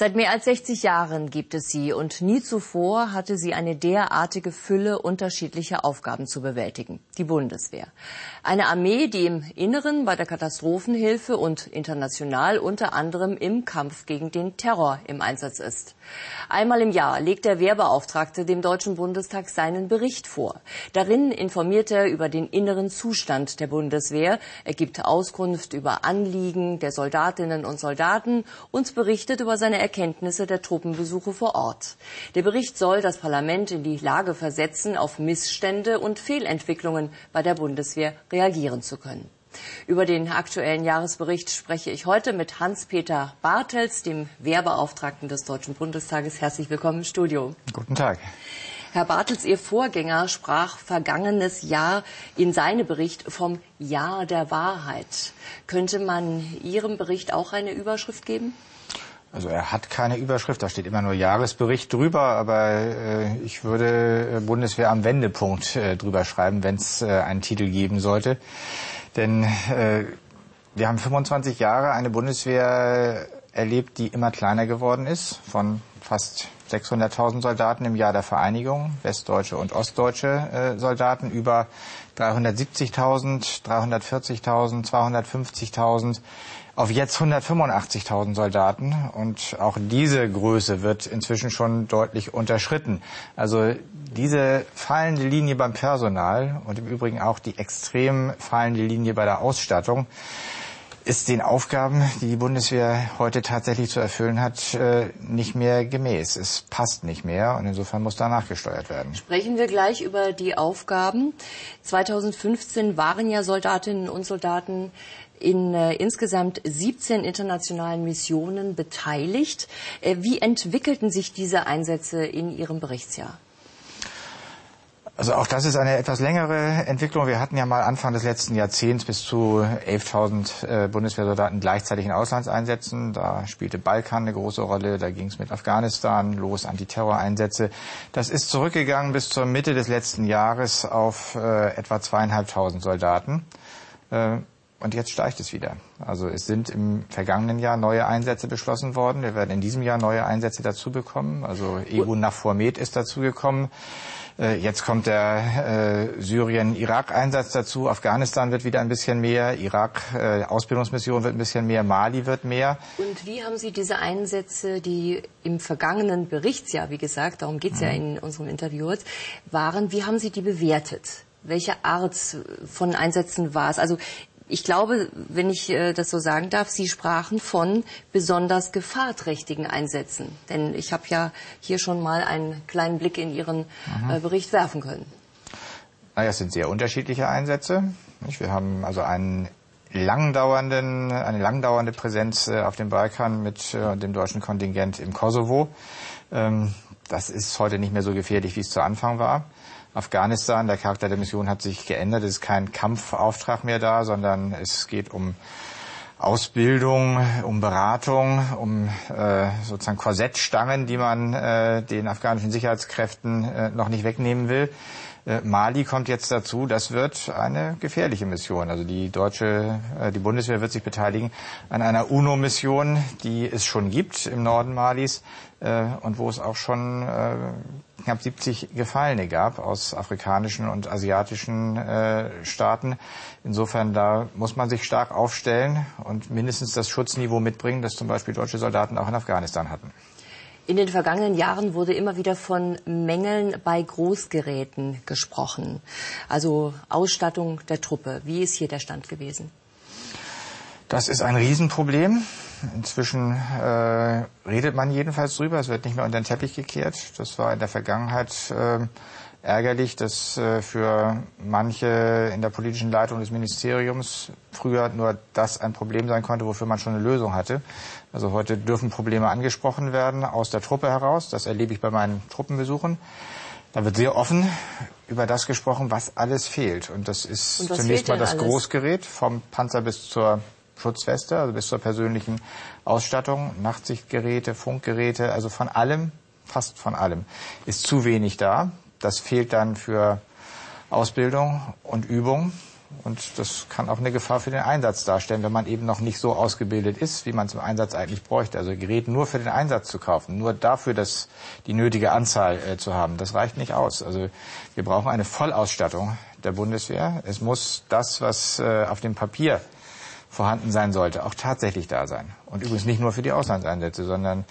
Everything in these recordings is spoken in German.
Seit mehr als 60 Jahren gibt es sie und nie zuvor hatte sie eine derartige Fülle unterschiedlicher Aufgaben zu bewältigen. Die Bundeswehr. Eine Armee, die im Inneren bei der Katastrophenhilfe und international unter anderem im Kampf gegen den Terror im Einsatz ist. Einmal im Jahr legt der Wehrbeauftragte dem Deutschen Bundestag seinen Bericht vor. Darin informiert er über den inneren Zustand der Bundeswehr, er gibt Auskunft über Anliegen der Soldatinnen und Soldaten und berichtet über seine Erkenntnisse der Truppenbesuche vor Ort. Der Bericht soll das Parlament in die Lage versetzen, auf Missstände und Fehlentwicklungen bei der Bundeswehr reagieren zu können. Über den aktuellen Jahresbericht spreche ich heute mit Hans-Peter Bartels, dem Wehrbeauftragten des Deutschen Bundestages. Herzlich willkommen im Studio. Guten Tag. Herr Bartels, Ihr Vorgänger sprach vergangenes Jahr in seinem Bericht vom Jahr der Wahrheit. Könnte man Ihrem Bericht auch eine Überschrift geben? Also er hat keine Überschrift, da steht immer nur Jahresbericht drüber, aber äh, ich würde äh, Bundeswehr am Wendepunkt äh, drüber schreiben, wenn es äh, einen Titel geben sollte. Denn äh, wir haben 25 Jahre eine Bundeswehr erlebt, die immer kleiner geworden ist, von fast 600.000 Soldaten im Jahr der Vereinigung, westdeutsche und ostdeutsche äh, Soldaten, über 370.000, 340.000, 250.000 auf jetzt 185.000 Soldaten. Und auch diese Größe wird inzwischen schon deutlich unterschritten. Also diese fallende Linie beim Personal und im Übrigen auch die extrem fallende Linie bei der Ausstattung ist den Aufgaben, die die Bundeswehr heute tatsächlich zu erfüllen hat, äh, nicht mehr gemäß. Es passt nicht mehr und insofern muss da nachgesteuert werden. Sprechen wir gleich über die Aufgaben. 2015 waren ja Soldatinnen und Soldaten in äh, insgesamt 17 internationalen Missionen beteiligt. Äh, wie entwickelten sich diese Einsätze in Ihrem Berichtsjahr? Also auch das ist eine etwas längere Entwicklung. Wir hatten ja mal Anfang des letzten Jahrzehnts bis zu 11.000 äh, Bundeswehrsoldaten gleichzeitig in Auslandseinsätzen. Da spielte Balkan eine große Rolle. Da ging es mit Afghanistan los, Antiterroreinsätze. Das ist zurückgegangen bis zur Mitte des letzten Jahres auf äh, etwa zweieinhalbtausend Soldaten. Äh, und jetzt steigt es wieder. Also es sind im vergangenen Jahr neue Einsätze beschlossen worden. Wir werden in diesem Jahr neue Einsätze dazu bekommen. Also EU NAVFOR Med ist dazugekommen. Äh, jetzt kommt der äh, Syrien-Irak-Einsatz dazu. Afghanistan wird wieder ein bisschen mehr. Irak äh, Ausbildungsmission wird ein bisschen mehr. Mali wird mehr. Und wie haben Sie diese Einsätze, die im vergangenen Berichtsjahr, wie gesagt, darum geht es mhm. ja in unserem Interview jetzt, waren, wie haben Sie die bewertet? Welche Art von Einsätzen war es? Also ich glaube, wenn ich äh, das so sagen darf, Sie sprachen von besonders gefahrträchtigen Einsätzen. Denn ich habe ja hier schon mal einen kleinen Blick in Ihren mhm. äh, Bericht werfen können. Naja, es sind sehr unterschiedliche Einsätze. Wir haben also einen langdauernden, eine langdauernde Präsenz äh, auf dem Balkan mit dem deutschen Kontingent im Kosovo. Ähm, das ist heute nicht mehr so gefährlich, wie es zu Anfang war. Afghanistan. Der Charakter der Mission hat sich geändert. Es ist kein Kampfauftrag mehr da, sondern es geht um Ausbildung, um Beratung, um äh, sozusagen Korsettstangen, die man äh, den afghanischen Sicherheitskräften äh, noch nicht wegnehmen will. Äh, Mali kommt jetzt dazu. Das wird eine gefährliche Mission. Also die deutsche, äh, die Bundeswehr wird sich beteiligen an einer UNO-Mission, die es schon gibt im Norden Malis äh, und wo es auch schon knapp 70 Gefallene gab aus afrikanischen und asiatischen Staaten. Insofern da muss man sich stark aufstellen und mindestens das Schutzniveau mitbringen, das zum Beispiel deutsche Soldaten auch in Afghanistan hatten. In den vergangenen Jahren wurde immer wieder von Mängeln bei Großgeräten gesprochen, also Ausstattung der Truppe. Wie ist hier der Stand gewesen? Das ist ein Riesenproblem. Inzwischen äh, redet man jedenfalls drüber. Es wird nicht mehr unter den Teppich gekehrt. Das war in der Vergangenheit äh, ärgerlich, dass äh, für manche in der politischen Leitung des Ministeriums früher nur das ein Problem sein konnte, wofür man schon eine Lösung hatte. Also heute dürfen Probleme angesprochen werden aus der Truppe heraus. Das erlebe ich bei meinen Truppenbesuchen. Da wird sehr offen über das gesprochen, was alles fehlt. Und das ist Und zunächst mal das alles? Großgerät vom Panzer bis zur Schutzweste, also bis zur persönlichen Ausstattung, Nachtsichtgeräte, Funkgeräte, also von allem, fast von allem, ist zu wenig da. Das fehlt dann für Ausbildung und Übung. Und das kann auch eine Gefahr für den Einsatz darstellen, wenn man eben noch nicht so ausgebildet ist, wie man im Einsatz eigentlich bräuchte. Also Gerät nur für den Einsatz zu kaufen, nur dafür das, die nötige Anzahl äh, zu haben, das reicht nicht aus. Also wir brauchen eine Vollausstattung der Bundeswehr. Es muss das, was äh, auf dem Papier vorhanden sein sollte, auch tatsächlich da sein. Und übrigens nicht nur für die Auslandseinsätze, sondern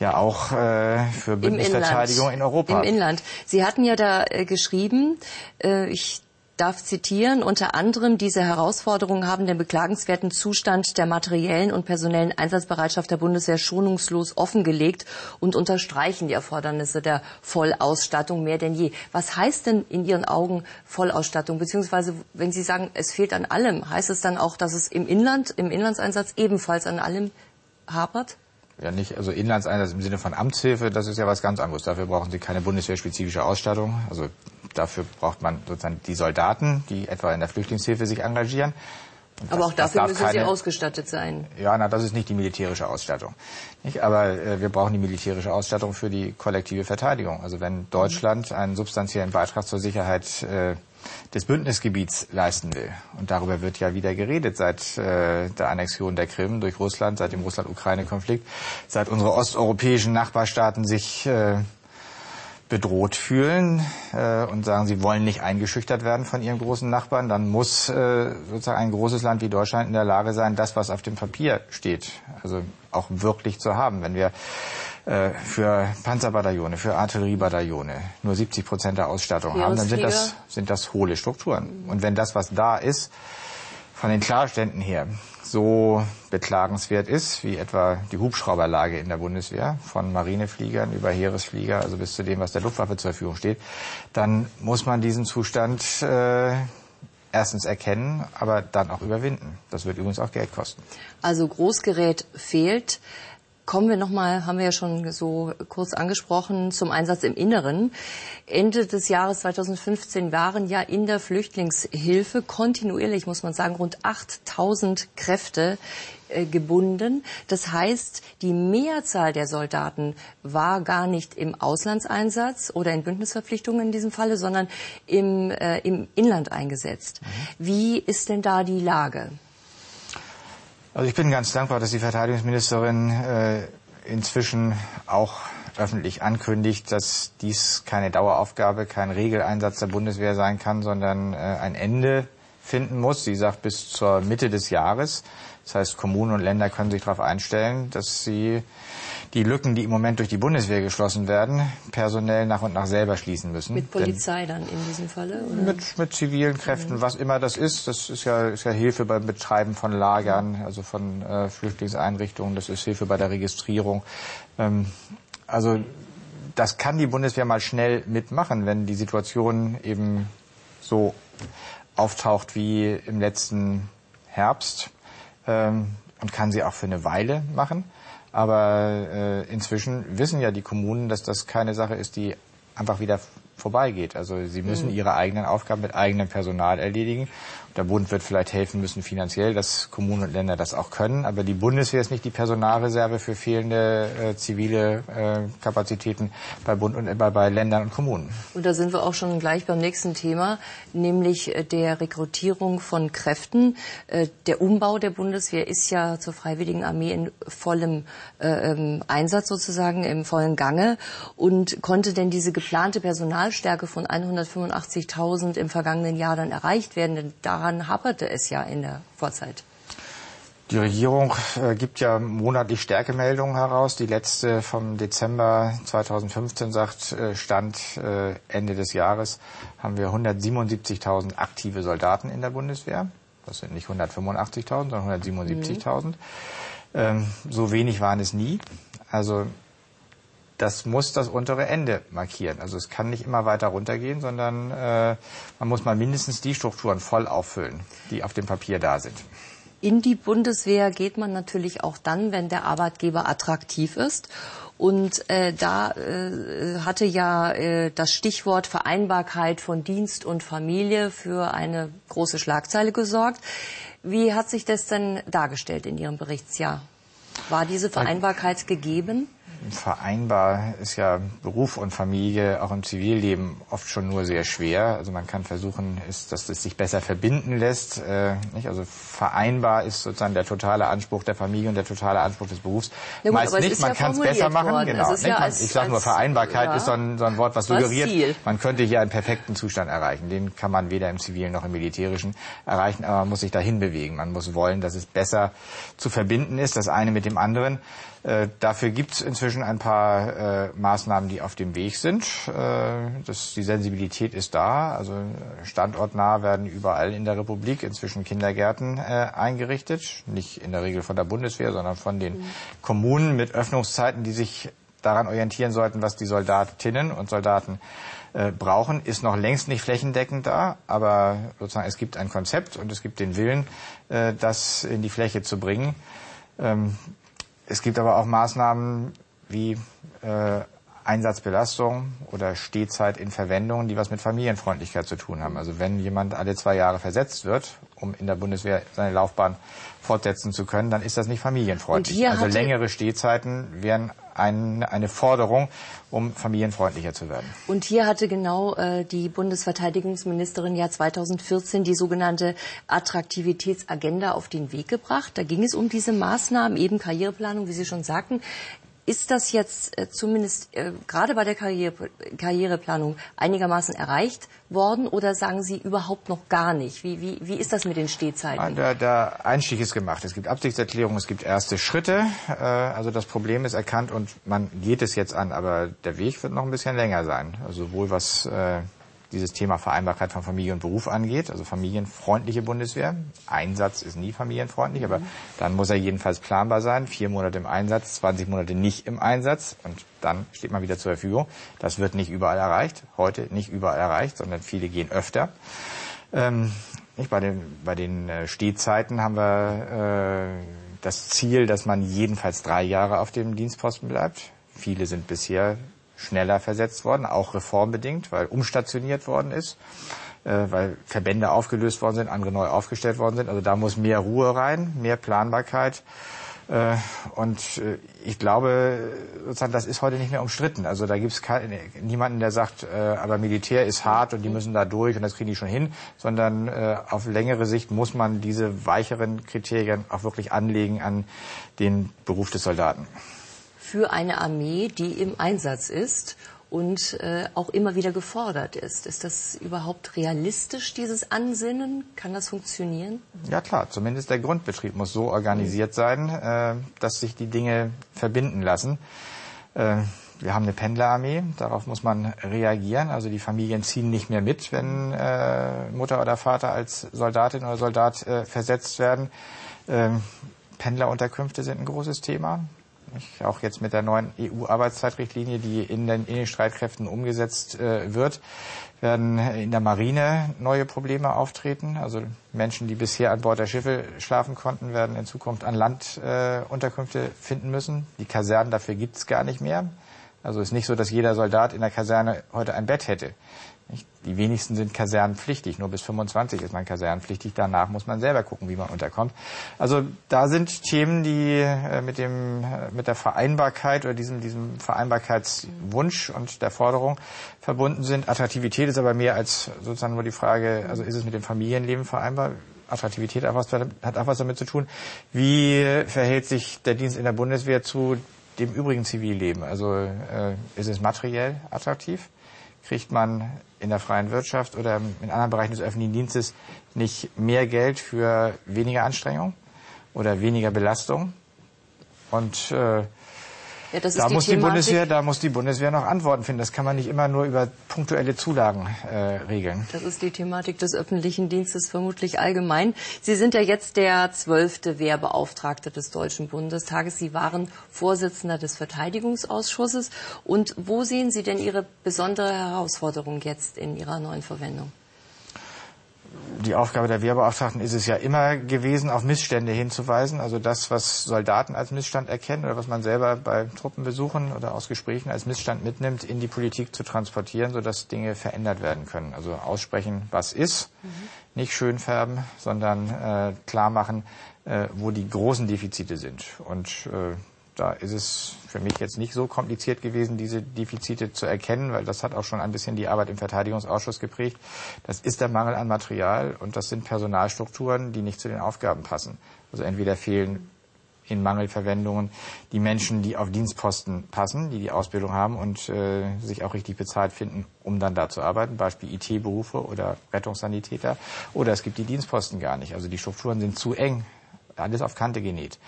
ja auch äh, für Bündnisverteidigung in Europa. Im Inland. Sie hatten ja da äh, geschrieben, äh, ich darf zitieren, unter anderem diese Herausforderungen haben den beklagenswerten Zustand der materiellen und personellen Einsatzbereitschaft der Bundeswehr schonungslos offengelegt und unterstreichen die Erfordernisse der Vollausstattung mehr denn je. Was heißt denn in Ihren Augen Vollausstattung? Beziehungsweise, wenn Sie sagen, es fehlt an allem, heißt es dann auch, dass es im Inland, im Inlandseinsatz ebenfalls an allem hapert? Ja, nicht, also Inlandseinsatz im Sinne von Amtshilfe, das ist ja was ganz anderes. Dafür brauchen Sie keine bundeswehrspezifische Ausstattung. Also dafür braucht man sozusagen die Soldaten, die etwa in der Flüchtlingshilfe sich engagieren. Das, Aber auch dafür müssen keine, sie ausgestattet sein. Ja, na, das ist nicht die militärische Ausstattung. Nicht? Aber äh, wir brauchen die militärische Ausstattung für die kollektive Verteidigung. Also wenn Deutschland einen substanziellen Beitrag zur Sicherheit äh, des Bündnisgebiets leisten will. Und darüber wird ja wieder geredet seit äh, der Annexion der Krim durch Russland, seit dem Russland-Ukraine-Konflikt, seit unsere osteuropäischen Nachbarstaaten sich äh, bedroht fühlen äh, und sagen, sie wollen nicht eingeschüchtert werden von ihren großen Nachbarn, dann muss äh, sozusagen ein großes Land wie Deutschland in der Lage sein, das, was auf dem Papier steht, also auch wirklich zu haben. Wenn wir äh, für Panzerbataillone, für Artilleriebataillone nur 70 Prozent der Ausstattung haben, dann sind das, sind das hohle Strukturen. Und wenn das, was da ist, von den Klarständen her so beklagenswert ist, wie etwa die Hubschrauberlage in der Bundeswehr, von Marinefliegern über Heeresflieger, also bis zu dem, was der Luftwaffe zur Verfügung steht, dann muss man diesen Zustand äh, erstens erkennen, aber dann auch überwinden. Das wird übrigens auch Geld kosten. Also Großgerät fehlt. Kommen wir nochmal, haben wir ja schon so kurz angesprochen, zum Einsatz im Inneren. Ende des Jahres 2015 waren ja in der Flüchtlingshilfe kontinuierlich, muss man sagen, rund 8000 Kräfte äh, gebunden. Das heißt, die Mehrzahl der Soldaten war gar nicht im Auslandseinsatz oder in Bündnisverpflichtungen in diesem Falle, sondern im, äh, im Inland eingesetzt. Mhm. Wie ist denn da die Lage? Also ich bin ganz dankbar, dass die Verteidigungsministerin äh, inzwischen auch öffentlich ankündigt, dass dies keine Daueraufgabe, kein Regeleinsatz der Bundeswehr sein kann, sondern äh, ein Ende finden muss. Sie sagt bis zur Mitte des Jahres. Das heißt, Kommunen und Länder können sich darauf einstellen, dass sie die Lücken, die im Moment durch die Bundeswehr geschlossen werden, personell nach und nach selber schließen müssen. Mit Polizei dann in diesem Falle? Oder? Mit, mit zivilen Kräften, mhm. was immer das ist. Das ist ja, ist ja Hilfe beim Betreiben von Lagern, also von äh, Flüchtlingseinrichtungen. Das ist Hilfe bei der Registrierung. Ähm, also das kann die Bundeswehr mal schnell mitmachen, wenn die Situation eben so auftaucht wie im letzten Herbst ähm, und kann sie auch für eine Weile machen. Aber äh, inzwischen wissen ja die Kommunen, dass das keine Sache ist, die einfach wieder vorbeigeht. Also sie müssen mhm. ihre eigenen Aufgaben mit eigenem Personal erledigen. Der Bund wird vielleicht helfen müssen finanziell, dass Kommunen und Länder das auch können. Aber die Bundeswehr ist nicht die Personalreserve für fehlende äh, zivile äh, Kapazitäten bei Bund und äh, bei, Ländern und Kommunen. Und da sind wir auch schon gleich beim nächsten Thema, nämlich äh, der Rekrutierung von Kräften. Äh, der Umbau der Bundeswehr ist ja zur Freiwilligen Armee in vollem äh, ähm, Einsatz sozusagen, im vollen Gange. Und konnte denn diese geplante Personalstärke von 185.000 im vergangenen Jahr dann erreicht werden? Denn da daran haperte es ja in der Vorzeit. Die Regierung äh, gibt ja monatlich Stärkemeldungen heraus. Die letzte vom Dezember 2015 sagt, äh, Stand äh, Ende des Jahres haben wir 177.000 aktive Soldaten in der Bundeswehr. Das sind nicht 185.000, sondern 177.000. Mhm. Ähm, so wenig waren es nie. Also das muss das untere Ende markieren. Also es kann nicht immer weiter runtergehen, sondern äh, man muss mal mindestens die Strukturen voll auffüllen, die auf dem Papier da sind. In die Bundeswehr geht man natürlich auch dann, wenn der Arbeitgeber attraktiv ist. Und äh, da äh, hatte ja äh, das Stichwort Vereinbarkeit von Dienst und Familie für eine große Schlagzeile gesorgt. Wie hat sich das denn dargestellt in Ihrem Berichtsjahr? War diese Vereinbarkeit gegeben? Vereinbar ist ja Beruf und Familie auch im Zivilleben oft schon nur sehr schwer. Also man kann versuchen, ist, dass es sich besser verbinden lässt. Äh, nicht? Also vereinbar ist sozusagen der totale Anspruch der Familie und der totale Anspruch des Berufs. Ja, Meist nicht, man ja kann es besser machen. Genau. Ja als, ich sage nur, Vereinbarkeit ist so ein, so ein, Wort, was suggeriert, man könnte hier einen perfekten Zustand erreichen. Den kann man weder im Zivilen noch im Militärischen erreichen, aber man muss sich dahin bewegen. Man muss wollen, dass es besser zu verbinden ist, das eine mit dem anderen. Äh, dafür gibt es inzwischen ein paar äh, Maßnahmen, die auf dem Weg sind. Äh, das, die Sensibilität ist da. Also standortnah werden überall in der Republik inzwischen Kindergärten eingerichtet. Nicht in der Regel von der Bundeswehr, sondern von den mhm. Kommunen mit Öffnungszeiten, die sich daran orientieren sollten, was die Soldatinnen und Soldaten äh, brauchen, ist noch längst nicht flächendeckend da, aber sozusagen es gibt ein Konzept und es gibt den Willen, äh, das in die Fläche zu bringen. Ähm, es gibt aber auch Maßnahmen wie äh, Einsatzbelastung oder Stehzeit in Verwendung, die was mit Familienfreundlichkeit zu tun haben. Also wenn jemand alle zwei Jahre versetzt wird, um in der Bundeswehr seine Laufbahn fortsetzen zu können, dann ist das nicht familienfreundlich. Also längere Stehzeiten wären ein, eine Forderung, um familienfreundlicher zu werden. Und hier hatte genau äh, die Bundesverteidigungsministerin ja 2014 die sogenannte Attraktivitätsagenda auf den Weg gebracht. Da ging es um diese Maßnahmen, eben Karriereplanung, wie Sie schon sagten. Ist das jetzt äh, zumindest äh, gerade bei der Karriere, Karriereplanung einigermaßen erreicht worden oder sagen Sie überhaupt noch gar nicht? Wie, wie, wie ist das mit den Stehzeiten? Der, der Einstieg ist gemacht. Es gibt Absichtserklärungen, es gibt erste Schritte. Äh, also das Problem ist erkannt und man geht es jetzt an, aber der Weg wird noch ein bisschen länger sein. Also sowohl was äh, dieses Thema Vereinbarkeit von Familie und Beruf angeht, also familienfreundliche Bundeswehr. Einsatz ist nie familienfreundlich, aber dann muss er jedenfalls planbar sein. Vier Monate im Einsatz, 20 Monate nicht im Einsatz und dann steht man wieder zur Verfügung. Das wird nicht überall erreicht, heute nicht überall erreicht, sondern viele gehen öfter. Ähm, nicht, bei, den, bei den äh, Stehzeiten haben wir äh, das Ziel, dass man jedenfalls drei Jahre auf dem Dienstposten bleibt. Viele sind bisher schneller versetzt worden, auch reformbedingt, weil umstationiert worden ist, äh, weil Verbände aufgelöst worden sind, andere neu aufgestellt worden sind. Also da muss mehr Ruhe rein, mehr Planbarkeit. Äh, und äh, ich glaube, sozusagen, das ist heute nicht mehr umstritten. Also da gibt es niemanden, der sagt, aber Militär ist hart und die müssen da durch und das kriegen die schon hin, sondern auf längere Sicht muss man diese weicheren Kriterien auch wirklich anlegen an den Beruf des Soldaten für eine Armee, die im Einsatz ist und äh, auch immer wieder gefordert ist. Ist das überhaupt realistisch, dieses Ansinnen? Kann das funktionieren? Ja klar, zumindest der Grundbetrieb muss so organisiert sein, äh, dass sich die Dinge verbinden lassen. Äh, wir haben eine Pendlerarmee, darauf muss man reagieren. Also die Familien ziehen nicht mehr mit, wenn äh, Mutter oder Vater als Soldatin oder Soldat äh, versetzt werden. Ähm, Pendlerunterkünfte sind ein großes Thema. Auch jetzt mit der neuen EU-Arbeitszeitrichtlinie, die in den, in den Streitkräften umgesetzt äh, wird, werden in der Marine neue Probleme auftreten. Also Menschen, die bisher an Bord der Schiffe schlafen konnten, werden in Zukunft an Land äh, Unterkünfte finden müssen. Die Kasernen dafür gibt es gar nicht mehr. Also es ist nicht so, dass jeder Soldat in der Kaserne heute ein Bett hätte. Die wenigsten sind kasernenpflichtig. Nur bis 25 ist man kasernenpflichtig. Danach muss man selber gucken, wie man unterkommt. Also da sind Themen, die äh, mit dem, äh, mit der Vereinbarkeit oder diesem, diesem Vereinbarkeitswunsch und der Forderung verbunden sind. Attraktivität ist aber mehr als sozusagen nur die Frage, also ist es mit dem Familienleben vereinbar? Attraktivität hat auch was damit zu tun. Wie verhält sich der Dienst in der Bundeswehr zu dem übrigen Zivilleben? Also äh, ist es materiell attraktiv? kriegt man in der freien Wirtschaft oder in anderen Bereichen des öffentlichen Dienstes nicht mehr Geld für weniger Anstrengung oder weniger Belastung. Und äh, ja, da muss die, die Bundeswehr, da muss die Bundeswehr noch Antworten finden. Das kann man nicht immer nur über punktuelle Zulagen äh, regeln. Das ist die Thematik des öffentlichen Dienstes vermutlich allgemein. Sie sind ja jetzt der zwölfte Wehrbeauftragte des Deutschen Bundestages. Sie waren Vorsitzender des Verteidigungsausschusses. Und wo sehen Sie denn Ihre besondere Herausforderung jetzt in Ihrer neuen Verwendung? Die Aufgabe der Wehrbeauftragten ist es ja immer gewesen, auf Missstände hinzuweisen. Also das, was Soldaten als Missstand erkennen oder was man selber bei Truppenbesuchen oder aus Gesprächen als Missstand mitnimmt, in die Politik zu transportieren, sodass Dinge verändert werden können. Also aussprechen, was ist, mhm. nicht schön färben, sondern äh, klar machen, äh, wo die großen Defizite sind. Und äh, da ist es für mich jetzt nicht so kompliziert gewesen, diese Defizite zu erkennen, weil das hat auch schon ein bisschen die Arbeit im Verteidigungsausschuss geprägt. Das ist der Mangel an Material und das sind Personalstrukturen, die nicht zu den Aufgaben passen. Also entweder fehlen in Mangelverwendungen die Menschen, die auf Dienstposten passen, die die Ausbildung haben und äh, sich auch richtig bezahlt finden, um dann da zu arbeiten, Beispiel IT-Berufe oder Rettungssanitäter. Oder es gibt die Dienstposten gar nicht. Also die Strukturen sind zu eng, alles auf Kante genäht.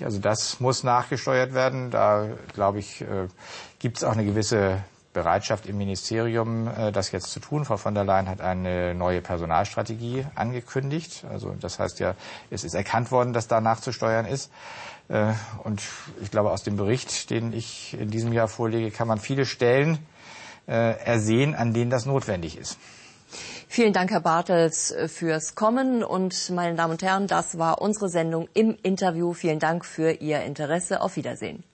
Also das muss nachgesteuert werden. Da, glaube ich, äh, gibt es auch eine gewisse Bereitschaft im Ministerium, äh, das jetzt zu tun. Frau von der Leyen hat eine neue Personalstrategie angekündigt. Also das heißt ja, es ist erkannt worden, dass da nachzusteuern ist. Äh, und ich glaube, aus dem Bericht, den ich in diesem Jahr vorlege, kann man viele Stellen ersehen, an denen das notwendig ist. Vielen Dank, Herr Bartels, fürs Kommen. Und meine Damen und Herren, das war unsere Sendung im Interview. Vielen Dank für Ihr Interesse. Auf Wiedersehen.